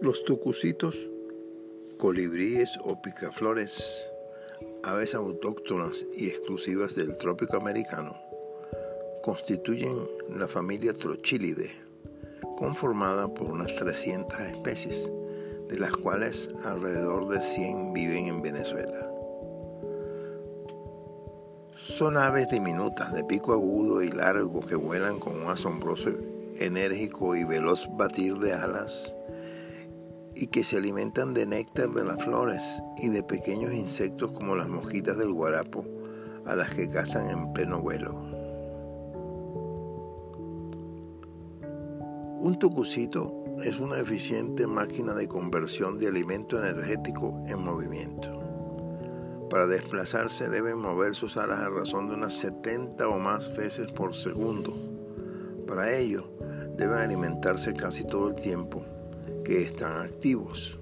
Los tucucitos, colibríes o picaflores, aves autóctonas y exclusivas del trópico americano, constituyen la familia Trochilidae, conformada por unas 300 especies, de las cuales alrededor de 100 viven en Venezuela. Son aves diminutas de pico agudo y largo que vuelan con un asombroso, enérgico y veloz batir de alas y que se alimentan de néctar de las flores y de pequeños insectos como las mosquitas del guarapo, a las que cazan en pleno vuelo. Un tucucito es una eficiente máquina de conversión de alimento energético en movimiento. Para desplazarse deben mover sus alas a razón de unas 70 o más veces por segundo. Para ello, deben alimentarse casi todo el tiempo que están activos.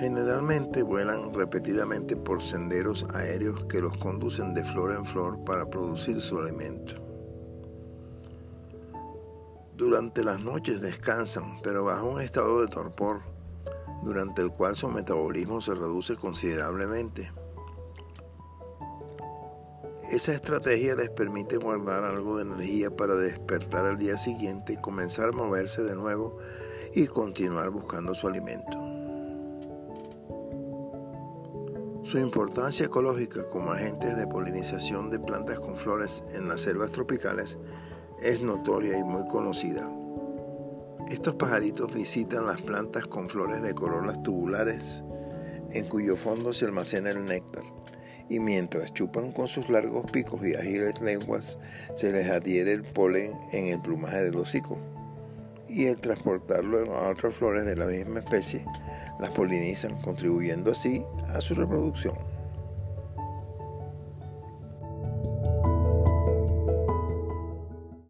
Generalmente vuelan repetidamente por senderos aéreos que los conducen de flor en flor para producir su alimento. Durante las noches descansan, pero bajo un estado de torpor, durante el cual su metabolismo se reduce considerablemente. Esa estrategia les permite guardar algo de energía para despertar al día siguiente y comenzar a moverse de nuevo y continuar buscando su alimento. Su importancia ecológica como agentes de polinización de plantas con flores en las selvas tropicales es notoria y muy conocida. Estos pajaritos visitan las plantas con flores de corolas tubulares en cuyo fondo se almacena el néctar y mientras chupan con sus largos picos y ágiles lenguas se les adhiere el polen en el plumaje del hocico y el transportarlo a otras flores de la misma especie las polinizan, contribuyendo así a su reproducción.